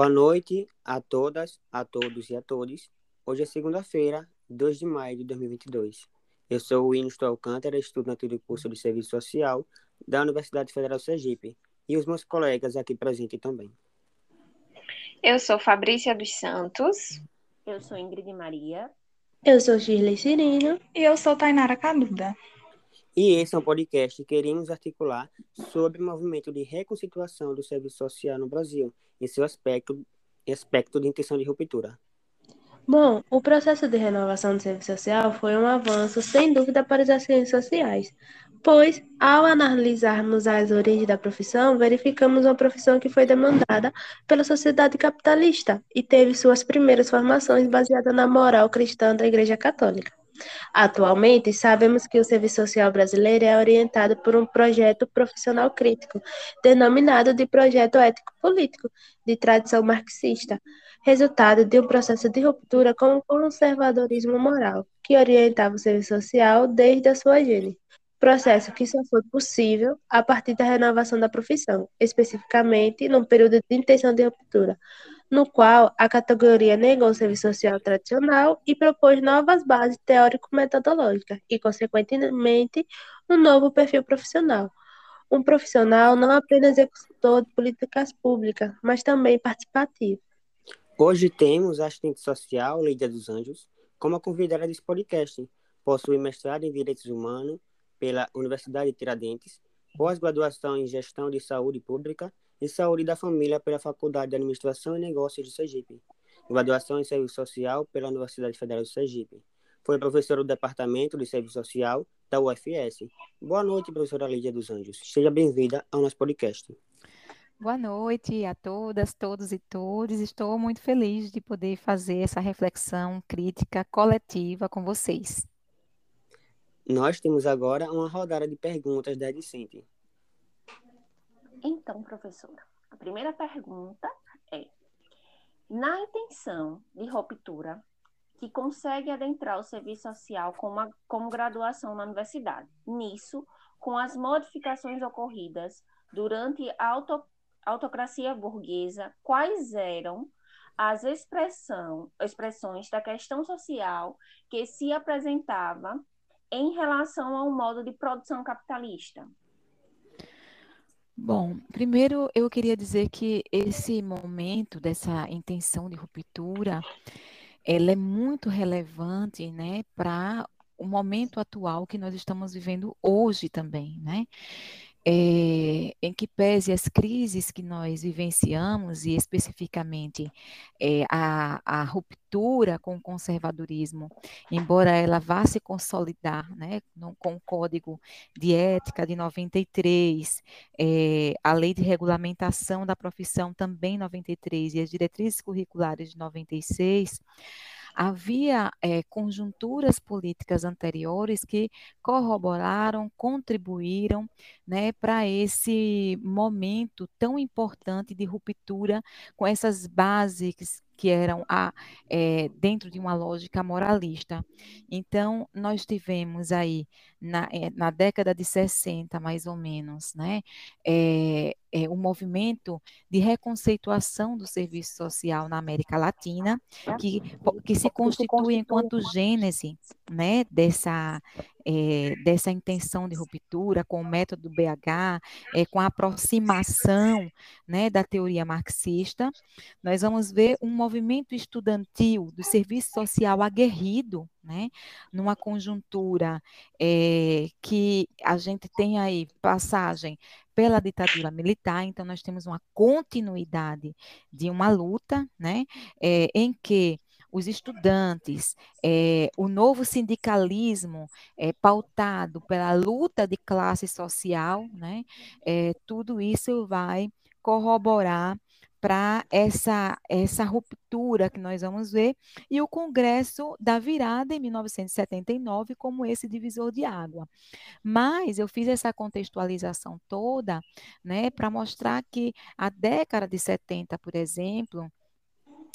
Boa noite a todas, a todos e a todos. Hoje é segunda-feira, 2 de maio de 2022. Eu sou o Inisto Alcântara, estudante do curso de Serviço Social da Universidade Federal Sergipe e os meus colegas aqui presentes também. Eu sou Fabrícia dos Santos. Eu sou Ingrid Maria. Eu sou Shirley Cirino. E eu sou Tainara Caduda. E esse é um podcast que queremos articular sobre o movimento de reconstituição do serviço social no Brasil, em seu aspecto, aspecto de intenção de ruptura. Bom, o processo de renovação do serviço social foi um avanço, sem dúvida, para as ciências sociais, pois, ao analisarmos as origens da profissão, verificamos uma profissão que foi demandada pela sociedade capitalista e teve suas primeiras formações baseadas na moral cristã da Igreja Católica. Atualmente, sabemos que o serviço social brasileiro é orientado por um projeto profissional crítico, denominado de Projeto Ético Político, de tradição marxista, resultado de um processo de ruptura com o conservadorismo moral, que orientava o serviço social desde a sua gênese. Processo que só foi possível a partir da renovação da profissão, especificamente num período de intenção de ruptura, no qual a categoria negou o serviço social tradicional e propôs novas bases teórico-metodológicas e, consequentemente, um novo perfil profissional. Um profissional não apenas executor de políticas públicas, mas também participativo. Hoje temos a assistente social Lídia dos Anjos como a convidada desse podcast. Possui mestrado em Direitos Humanos pela Universidade de Tiradentes, pós-graduação em Gestão de Saúde Pública e Saúde da Família pela Faculdade de Administração e Negócios de Sergipe, graduação em Serviço Social pela Universidade Federal de Sergipe. Foi professora do Departamento de Serviço Social da UFS. Boa noite, professora Lídia dos Anjos. Seja bem-vinda ao nosso podcast. Boa noite a todas, todos e todos. Estou muito feliz de poder fazer essa reflexão crítica coletiva com vocês. Nós temos agora uma rodada de perguntas da Edicente. Então, professora, a primeira pergunta é: na intenção de ruptura que consegue adentrar o serviço social como, como graduação na universidade, nisso, com as modificações ocorridas durante a auto, autocracia burguesa, quais eram as expressão, expressões da questão social que se apresentava em relação ao modo de produção capitalista? Bom, primeiro eu queria dizer que esse momento dessa intenção de ruptura, ela é muito relevante, né, para o momento atual que nós estamos vivendo hoje também, né? É, em que pese as crises que nós vivenciamos, e especificamente é, a, a, ruptura com o conservadorismo, embora ela vá se consolidar né, no, com o Código de Ética de 93, é, a Lei de Regulamentação da Profissão também 93 e as diretrizes curriculares de 96, havia é, conjunturas políticas anteriores que corroboraram, contribuíram né, para esse momento tão importante de ruptura com essas bases que eram a, é, dentro de uma lógica moralista. Então, nós tivemos aí, na, é, na década de 60, mais ou menos, né, é, é, um movimento de reconceituação do serviço social na América Latina, que, que se constitui enquanto gênese né, dessa, é, dessa intenção de ruptura com o método do BH, é, com a aproximação né, da teoria marxista, nós vamos ver um movimento estudantil do serviço social aguerrido, né, numa conjuntura é, que a gente tem aí passagem pela ditadura militar, então nós temos uma continuidade de uma luta, né, em que os estudantes, é, o novo sindicalismo é, pautado pela luta de classe social, né, é, tudo isso vai corroborar para essa, essa ruptura que nós vamos ver, e o Congresso da Virada, em 1979, como esse divisor de água. Mas eu fiz essa contextualização toda né, para mostrar que a década de 70, por exemplo,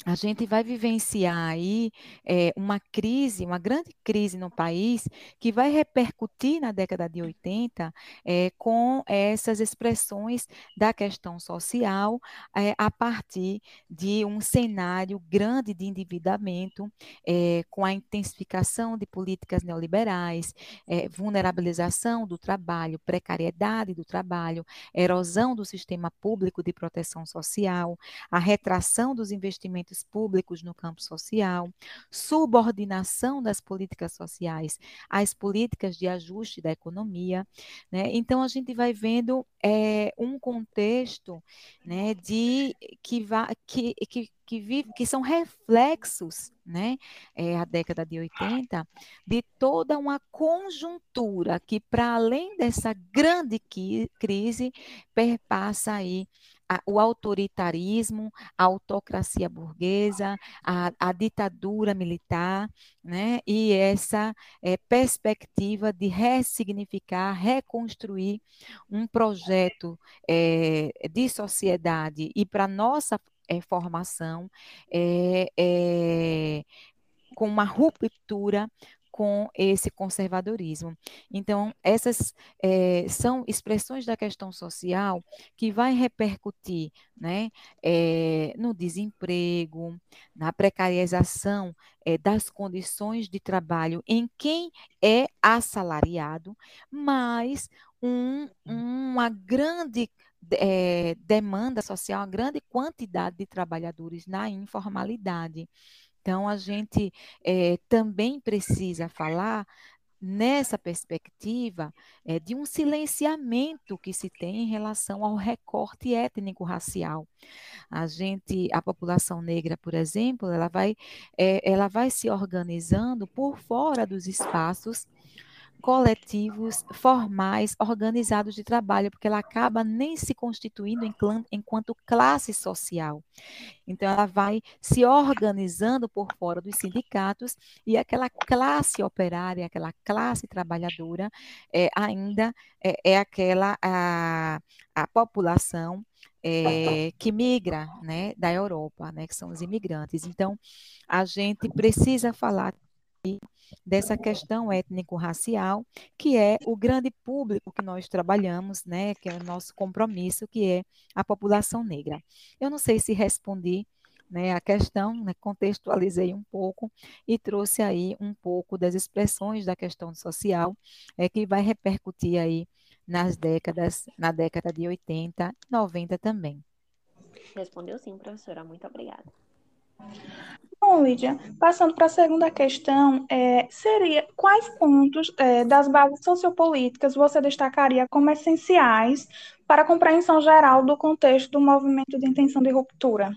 a gente vai vivenciar aí é, uma crise, uma grande crise no país, que vai repercutir na década de 80 é, com essas expressões da questão social é, a partir de um cenário grande de endividamento, com a intensificação de políticas neoliberais, vulnerabilização do trabalho, precariedade do trabalho, erosão do sistema público de proteção social, a retração dos investimentos serviços públicos no campo social, subordinação das políticas sociais às políticas de ajuste da economia. Né? Então, a gente vai vendo é, um contexto né, de que, va, que, que, que, vive, que são reflexos, né, é, a década de 80, de toda uma conjuntura que, para além dessa grande crise, perpassa aí a, o autoritarismo, a autocracia burguesa, a, a ditadura militar, né? e essa é, perspectiva de ressignificar, reconstruir um projeto é, de sociedade e para nossa é, formação é, com uma ruptura com esse conservadorismo. Então, essas é, são expressões da questão social que vai repercutir né, é, no desemprego, na precarização é, das condições de trabalho em quem é assalariado, mas um, uma grande demanda social, uma grande quantidade de trabalhadores na informalidade. Então, a gente é, também precisa falar nessa perspectiva é, de um silenciamento que se tem em relação ao recorte étnico-racial. A gente, a população negra, por exemplo, ela vai, é, ela vai se organizando por fora dos espaços coletivos formais organizados de trabalho, porque ela acaba nem se constituindo enquanto classe social. Então, ela vai se organizando por fora dos sindicatos e aquela classe operária, aquela classe trabalhadora, é, ainda é, é aquela a, a população é, que migra né, da Europa, né, que são os imigrantes. Então, a gente precisa falar dessa questão étnico-racial, que é o grande público que nós trabalhamos, né, que é o nosso compromisso, que é a população negra. Eu não sei se respondi né, a questão, né, contextualizei um pouco e trouxe aí um pouco das expressões da questão social é, que vai repercutir aí nas décadas, na década de 80, 90 também. Respondeu sim, professora. Muito obrigada. Bom, Lídia, passando para a segunda questão, é, seria quais pontos é, das bases sociopolíticas você destacaria como essenciais para a compreensão geral do contexto do movimento de intenção de ruptura?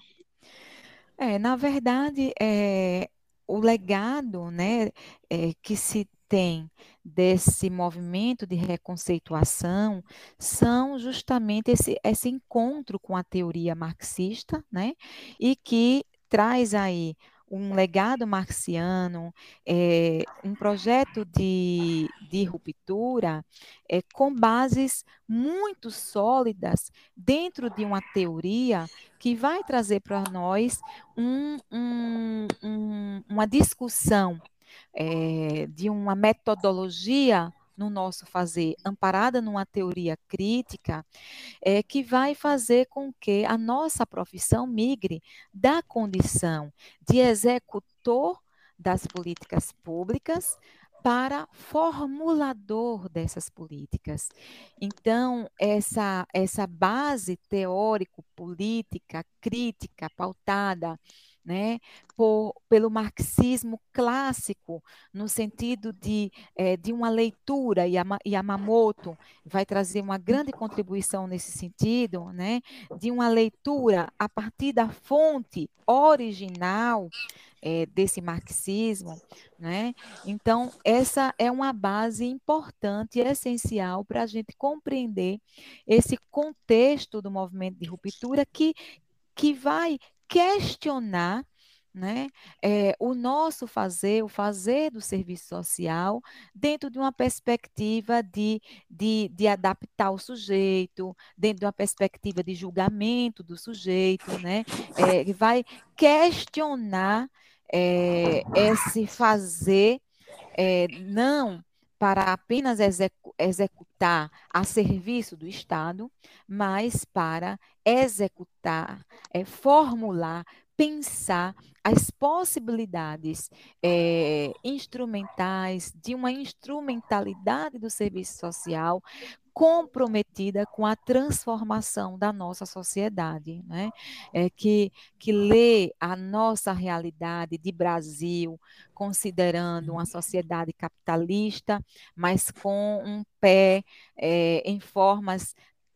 É, na verdade, é, o legado né, é, que se tem desse movimento de reconceituação são justamente esse, esse encontro com a teoria marxista, né, e que traz aí um legado marxiano, é, um projeto de, de ruptura é, com bases muito sólidas dentro de uma teoria que vai trazer para nós um, um, um, uma discussão é, de uma metodologia no nosso fazer, amparada numa teoria crítica, é, que vai fazer com que a nossa profissão migre da condição de executor das políticas públicas para formulador dessas políticas. Então, essa, essa base teórico-política, crítica, pautada né, por, pelo marxismo clássico, no sentido de, é, de uma leitura, e Yamamoto vai trazer uma grande contribuição nesse sentido, né, de uma leitura a partir da fonte original é, desse marxismo, né? Então, essa é uma base importante essencial para a gente compreender esse contexto do movimento de ruptura que, que vai questionar né, é, o nosso fazer, o fazer do serviço social, dentro de uma perspectiva de, de, de adaptar o sujeito, dentro de uma perspectiva de julgamento do sujeito, né, é, vai questionar é, esse fazer, é, não para apenas execu executar a serviço do Estado, mas para executar, é, formular, pensar as possibilidades é, instrumentais de uma instrumentalidade do serviço social comprometida com a transformação da nossa sociedade, né? É, que, que lê a nossa realidade de Brasil, considerando uma sociedade capitalista, mas com um pé é, em formas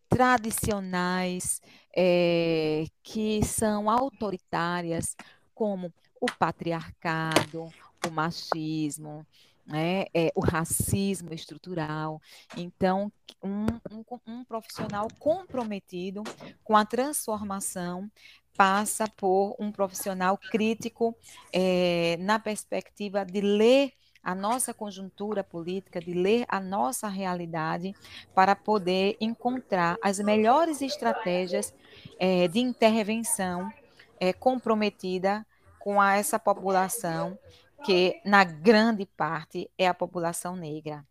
tradicionais é, que são autoritárias, como o patriarcado, o machismo, né, é, o racismo estrutural. Então, um, um, um, profissional comprometido com a transformação passa por um profissional crítico é, na perspectiva de ler a nossa conjuntura política, de ler a nossa realidade, para poder encontrar as melhores estratégias é, de intervenção é, comprometida com a essa população, que na grande parte é a população negra.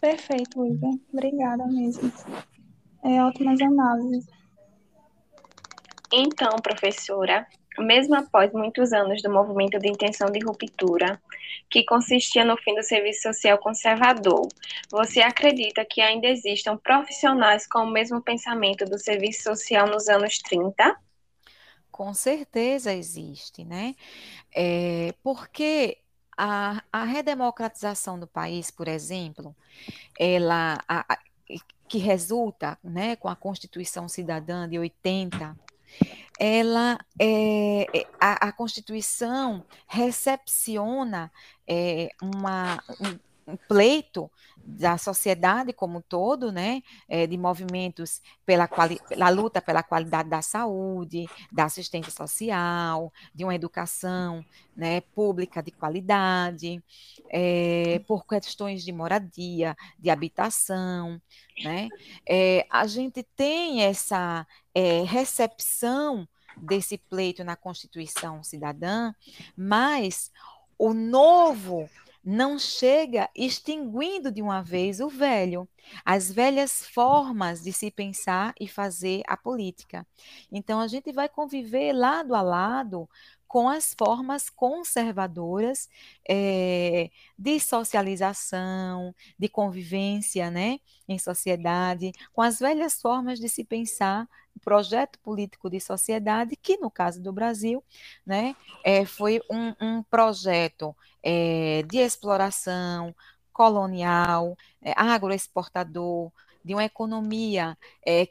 Perfeito, Luísa. Obrigada mesmo. É ótimas análises. Então, professora, mesmo após muitos anos do movimento de intenção de ruptura, que consistia no fim do serviço social conservador, você acredita que ainda existam profissionais com o mesmo pensamento do serviço social nos anos 30? Com certeza existe, né? É, porque a, a, redemocratização do país, por exemplo, ela a, a, que resulta né, com a Constituição Cidadã de 80, ela é, a, a Constituição recepciona é, uma, um, um pleito da sociedade como um todo, né, é, de movimentos pela, pela luta pela qualidade da saúde, da assistência social, de uma educação né, pública de qualidade, é, por questões de moradia, de habitação, né, é, a gente tem essa é, recepção desse pleito na Constituição Cidadã, mas o novo não chega extinguindo de uma vez o velho, as velhas formas de se pensar e fazer a política. Então, a gente vai conviver lado a lado com as formas conservadoras é, de socialização, de convivência né, em sociedade, com as velhas formas de se pensar projeto político de sociedade, que no caso do Brasil, né, é, foi um, um projeto é, de exploração colonial, agroexportador, de uma economia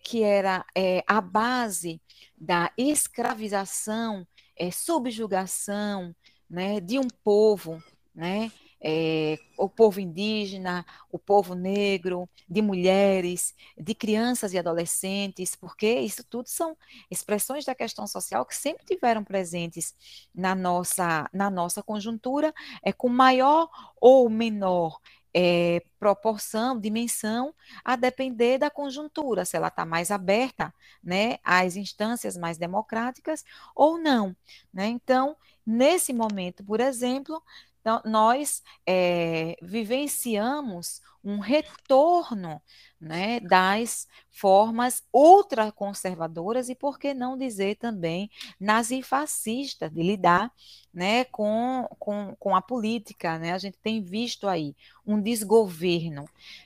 que era a base da escravização, é, subjugação né, de um povo, né, é, o povo indígena, o povo negro, de mulheres, de crianças e adolescentes, porque isso tudo são expressões da questão social que sempre tiveram presentes na nossa, na nossa conjuntura, é, com maior ou menor é, proporção, dimensão, a depender da conjuntura, se ela está mais aberta né, às instâncias mais democráticas ou não. Né? Então, nesse momento, por exemplo, então, nós é, vivenciamos um retorno né, das formas ultraconservadoras e, por que não dizer também, nazifascistas de lidar né, com, com, com a política. Né? A gente tem visto aí um desgoverno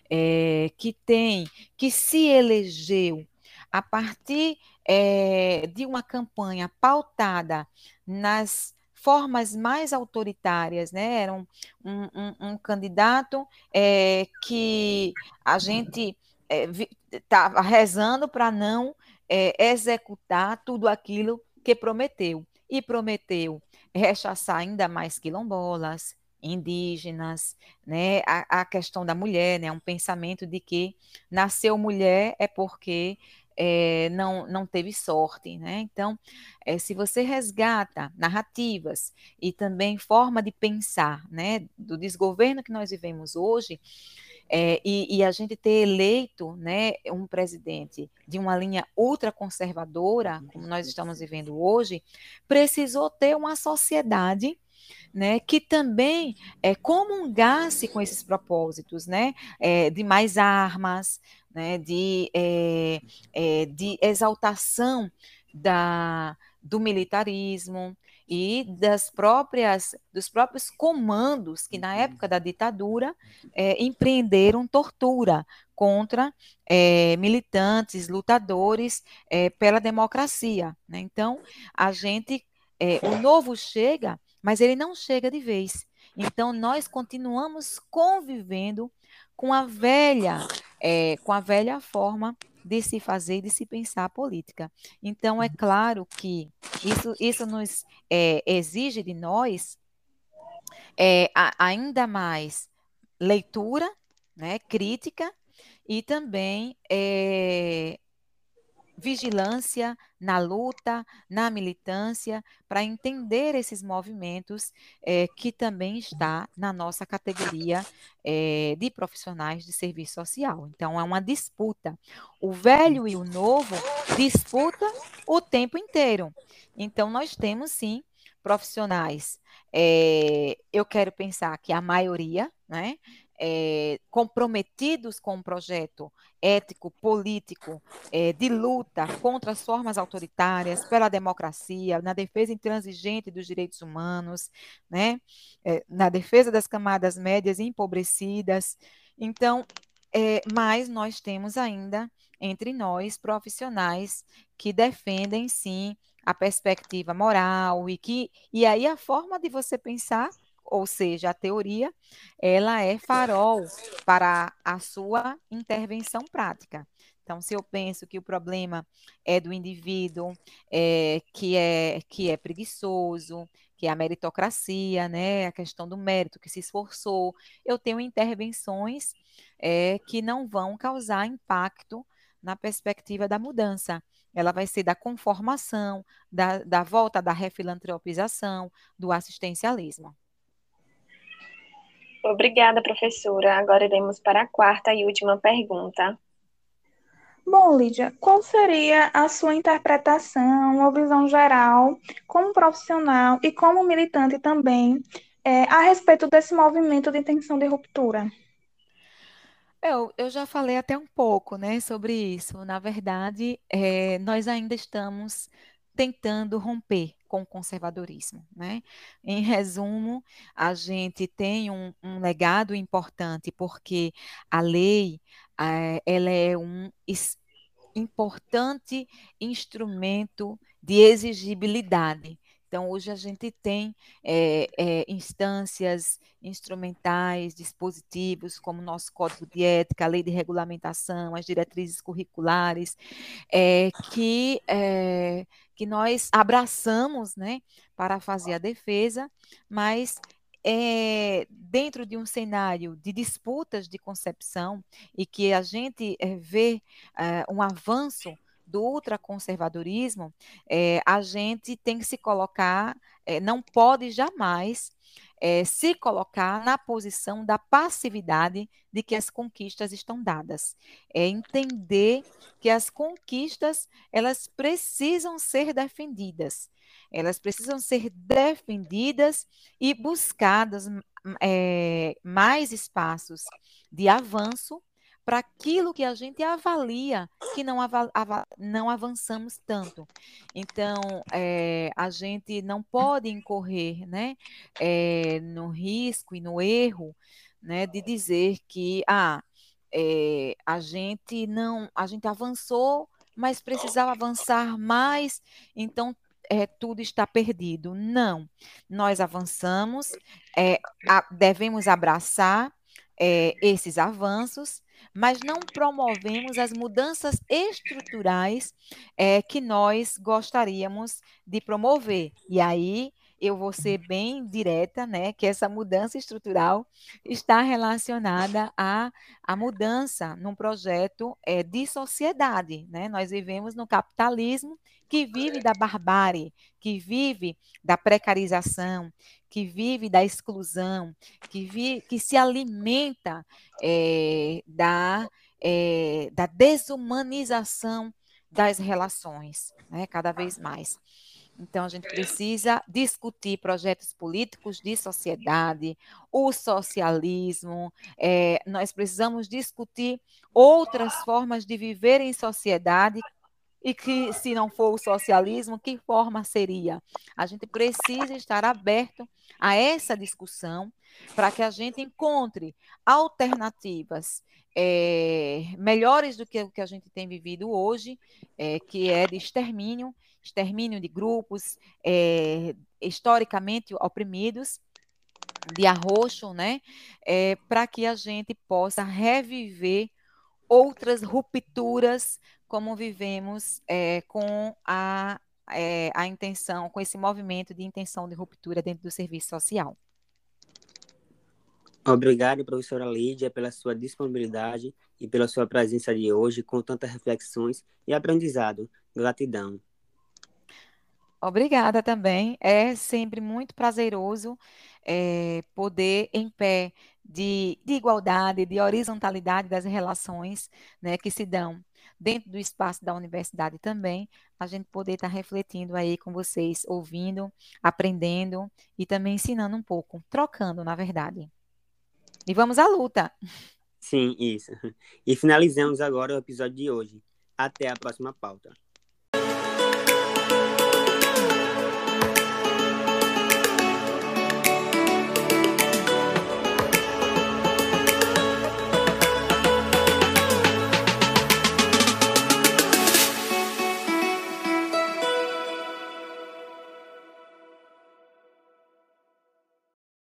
é, que tem, que se elegeu a partir é, de uma campanha pautada nas formas mais autoritárias, né? Era um, um, um, candidato é, que a gente estava é, rezando para não é, executar tudo aquilo que prometeu. E prometeu rechaçar ainda mais quilombolas, indígenas, né? A, a, questão da mulher, né? Um pensamento de que nasceu mulher é porque é, não, não teve sorte, né? Então, é, se você resgata narrativas e também forma de pensar, né, do desgoverno que nós vivemos hoje, é, e, e, a gente ter eleito né, um presidente de uma linha ultraconservadora, como nós estamos vivendo hoje, precisou ter uma sociedade né, que também é, comungasse com esses propósitos, né, é, de mais armas, né, de, é, é, de exaltação da, do militarismo e das próprias dos próprios comandos que na época da ditadura é, empreenderam tortura contra é, militantes, lutadores é, pela democracia. Né? Então a gente o novo chega, mas ele não chega de vez. Então nós continuamos convivendo com a velha é, com a velha forma de se fazer e de se pensar a política. Então, é claro que isso, isso nos é, exige de nós é, a, ainda mais leitura, né, crítica, e também é, vigilância na luta, na militância, para entender esses movimentos é, que também está na nossa categoria é, de profissionais de serviço social. Então, é uma disputa. O velho e o novo disputa o tempo inteiro. Então, nós temos sim profissionais. É, eu quero pensar que a maioria, né? É, comprometidos com um projeto ético, político, é, de luta contra as formas autoritárias, pela democracia, na defesa intransigente dos direitos humanos, né, é, na defesa das camadas médias empobrecidas. Então, mas nós temos ainda entre nós profissionais que defendem sim a perspectiva moral e que e aí a forma de você pensar ou seja, a teoria, ela é farol para a sua intervenção prática. Então, se eu penso que o problema é do indivíduo, é, que, é, que é preguiçoso, que é a meritocracia, né, a questão do mérito, que se esforçou, eu tenho intervenções é, que não vão causar impacto na perspectiva da mudança. Ela vai ser da conformação, da, da volta da refilantropização, do assistencialismo. Obrigada, professora. Agora iremos para a quarta e última pergunta. Bom, Lídia, qual seria a sua interpretação ou visão geral, como profissional e como militante também, é, a respeito desse movimento de intenção de ruptura? Eu, eu já falei até um pouco né, sobre isso. Na verdade, é, nós ainda estamos tentando romper com o conservadorismo. Né? Em resumo, a gente tem um, um legado importante porque a lei é, ela é um importante instrumento de exigibilidade. Então, hoje a gente tem é, é, instâncias instrumentais, dispositivos, como o nosso Código de Ética, a Lei de Regulamentação, as diretrizes curriculares, é, que que nós abraçamos né, para fazer a defesa, mas é, dentro de um cenário de disputas de concepção e que a gente é, vê é, um avanço do ultraconservadorismo, a gente tem que se colocar, não pode jamais é, se colocar na posição da passividade de que as conquistas estão dadas. É entender que as conquistas elas precisam ser defendidas. Elas precisam ser defendidas e buscadas é, mais espaços de avanço para aquilo que a gente avalia que não, av não avançamos tanto. Então, é, a gente não pode incorrer né, é, no risco e no erro né, de dizer que ah, é, a gente não, a gente avançou, mas precisava avançar mais, então é, tudo está perdido. Não, nós avançamos, é, a, devemos abraçar é, esses avanços, mas não promovemos as mudanças estruturais é, que nós gostaríamos de promover. E aí eu vou ser bem direta, né, que essa mudança estrutural está relacionada à, à mudança num projeto é, de sociedade, né? Nós vivemos no capitalismo que vive da barbárie, que vive da precarização, que vive da exclusão, que, vi, que se alimenta é, da, é, da desumanização das relações, né, cada vez mais. Então, a gente precisa discutir projetos políticos de sociedade, o socialismo, é, nós precisamos discutir outras formas de viver em sociedade e que, se não for o socialismo, que forma seria? A gente precisa estar aberto a essa discussão para que a gente encontre alternativas é, melhores do que o que a gente tem vivido hoje, é, que é de extermínio, extermínio de grupos é, historicamente oprimidos, de arroxo, né, para que a gente possa reviver outras rupturas como vivemos é, com a, é, a intenção, com esse movimento de intenção de ruptura dentro do serviço social. Obrigado, professora Lídia, pela sua disponibilidade e pela sua presença de hoje com tantas reflexões e aprendizado. Gratidão. Obrigada também. É sempre muito prazeroso é, poder, em pé de, de, igualdade, de horizontalidade das relações né, que se dão dentro do espaço da universidade também, a gente poder estar refletindo aí com vocês, ouvindo, aprendendo e também ensinando um pouco, trocando, na verdade. E vamos à luta! Sim, isso. E finalizamos agora o episódio de hoje. Até a próxima pauta.